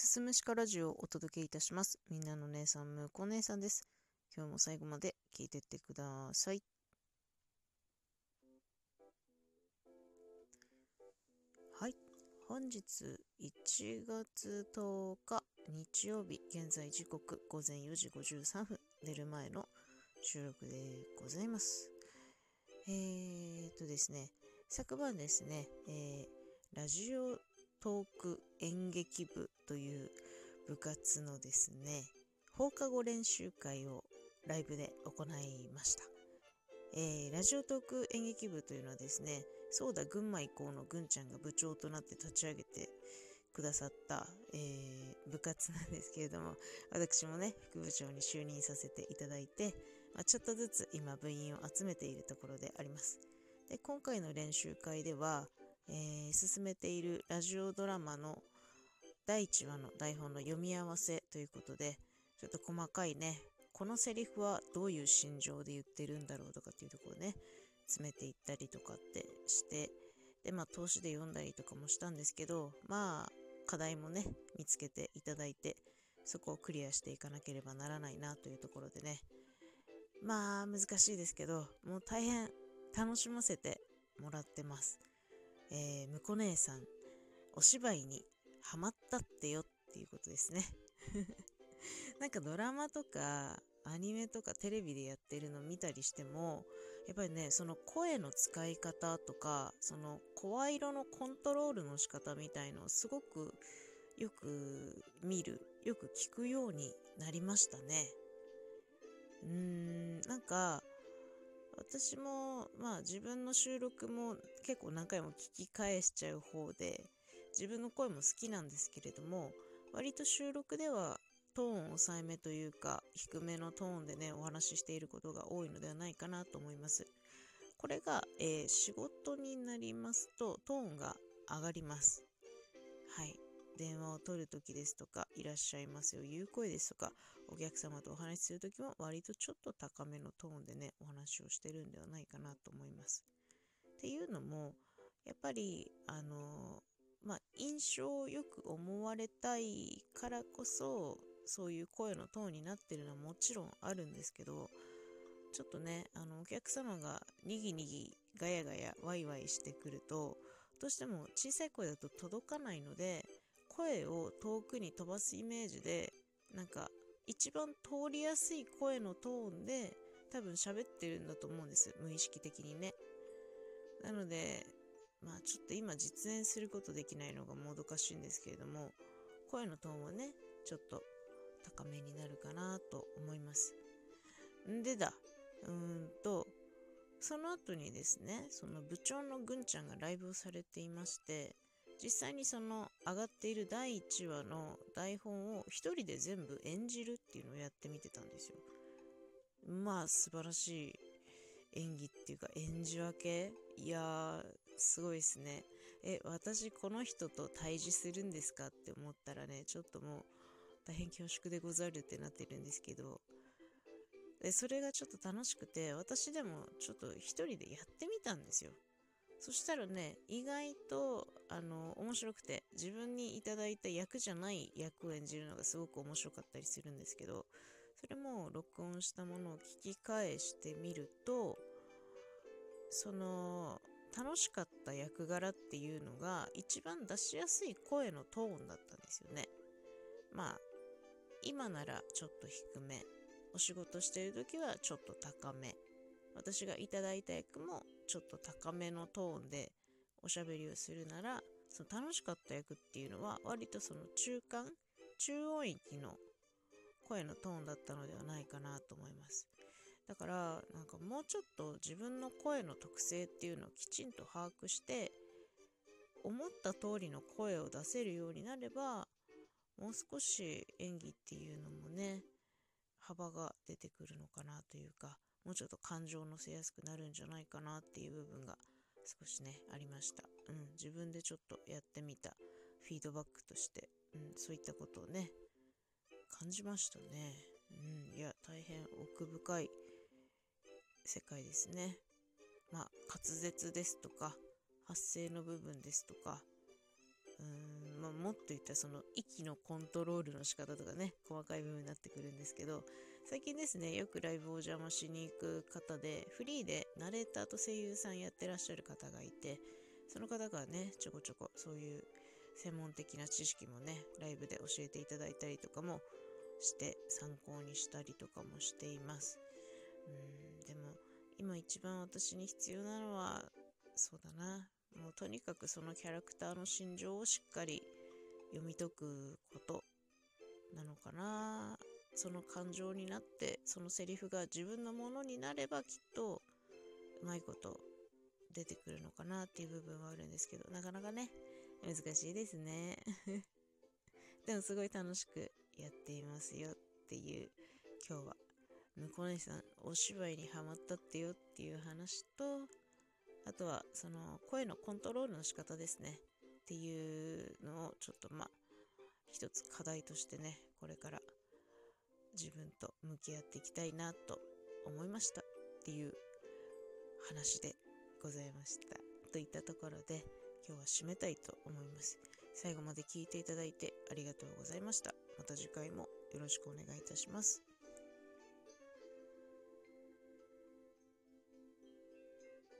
すすむしかラジオをお届けいたします。みんなの姉さん、むこ姉さんです。今日も最後まで聞いてってください。はい。本日1月10日日曜日、現在時刻午前4時53分、寝る前の収録でございます。えーっとですね、昨晩ですね、えーラジオトーク演劇部という部活のですね、放課後練習会をライブで行いました。えーラジオトーク演劇部というのはですね、そうだ群馬以降のぐんちゃんが部長となって立ち上げてくださった、えー部活なんですけれども、私もね、副部長に就任させていただいて、まあ、ちょっとずつ今部員を集めているところであります。で今回の練習会では、えー進めているラジオドラマの第1話の台本の読み合わせということで、ちょっと細かいね、このセリフはどういう心情で言ってるんだろうとかっていうところをね、詰めていったりとかってして、で、まあ、投資で読んだりとかもしたんですけど、まあ、課題もね、見つけていただいて、そこをクリアしていかなければならないなというところでね、まあ、難しいですけど、もう大変楽しませてもらってます。えー、むこ姉さん、お芝居にハマったってよっていうことですね。なんかドラマとかアニメとかテレビでやってるの見たりしても、やっぱりね、その声の使い方とか、その声色のコントロールの仕方みたいのをすごくよく見る、よく聞くようになりましたね。うーん、なんか、私も、まあ自分の収録も結構何回も聞き返しちゃう方で、自分の声も好きなんですけれども、割と収録ではトーン抑えめというか、低めのトーンでね、お話ししていることが多いのではないかなと思います。これが、えー仕事になりますと、トーンが上がります。はい。電話を取るときですとか、いらっしゃいますよ、いう声ですとか、お客様とお話しするときも割とちょっと高めのトーンでね、お話をしてるんではないかなと思います。っていうのも、やっぱり、あのまあ、印象をよく思われたいからこそ、そういう声のトーンになってるのはもちろんあるんですけど、ちょっとね、あの、お客様がにぎにぎ、ガヤガヤ、ワイワイしてくると、どうしても小さい声だと届かないので、声を遠くに飛ばすイメージで、なんか、一番通りやすい声のトーンで、多分喋ってるんだと思うんです。無意識的にね。なので、まあちょっと今実演することできないのがもどかしいんですけれども、声のトーンはね、ちょっと高めになるかなと思います。んでだ、うーんと、その後にですね、その部長のぐんちゃんがライブをされていまして、実際にその上がっている第1話の台本を一人で全部演じるっていうのをやってみてたんですよ。まあ素晴らしい演技っていうか演じ分けいやーすごいですね。え、私この人と対峙するんですかって思ったらね、ちょっともう大変恐縮でござるってなってるんですけど、でそれがちょっと楽しくて、私でもちょっと一人でやってみたんですよ。そしたらね、意外と、あの、面白くて、自分にいただいた役じゃない役を演じるのがすごく面白かったりするんですけど、それも録音したものを聞き返してみると、その、楽しかった役柄っていうのが一番出しやすい声のトーンだったんですよね。まあ、今ならちょっと低め、お仕事してる時はちょっと高め、私がいただいた役もちょっと高めのトーンでおしゃべりをするなら、その楽しかった役っていうのは割とその中間、中音域の声のトーンだったのではないかなと思います。だから、なんかもうちょっと自分の声の特性っていうのをきちんと把握して、思った通りの声を出せるようになれば、もう少し演技っていうのもね、幅が出てくるのかなというか、もうちょっと感情を乗せやすくなるんじゃないかなっていう部分が少しね、ありました。うん、自分でちょっとやってみたフィードバックとして、うん、そういったことをね、感じましたね。うん、いや、大変奥深い世界ですね。まあ、滑舌ですとか、発声の部分ですとか、うーん、まあ、もっと言ったその息のコントロールの仕方とかね、細かい部分になってくるんですけど、最近ですね、よくライブをお邪魔しに行く方で、フリーでナレーターと声優さんやってらっしゃる方がいて、その方がね、ちょこちょこそういう専門的な知識もね、ライブで教えていただいたりとかもして参考にしたりとかもしています。うん、でも今一番私に必要なのは、そうだな。もうとにかくそのキャラクターの心情をしっかり読み解くことなのかな。その感情になって、そのセリフが自分のものになればきっとうまいこと出てくるのかなっていう部分はあるんですけど、なかなかね、難しいですね。でもすごい楽しくやっていますよっていう今日は向こう姉さんお芝居にハマったってよっていう話とあとはその声のコントロールの仕方ですね。っていうのをちょっとまあ一つ課題としてねこれから自分と向き合っていきたいなと思いました。っていう話でございました。といったところで今日は締めたいと思います。最後まで聞いていただいてありがとうございました。また次回もよろしくお願いいたします。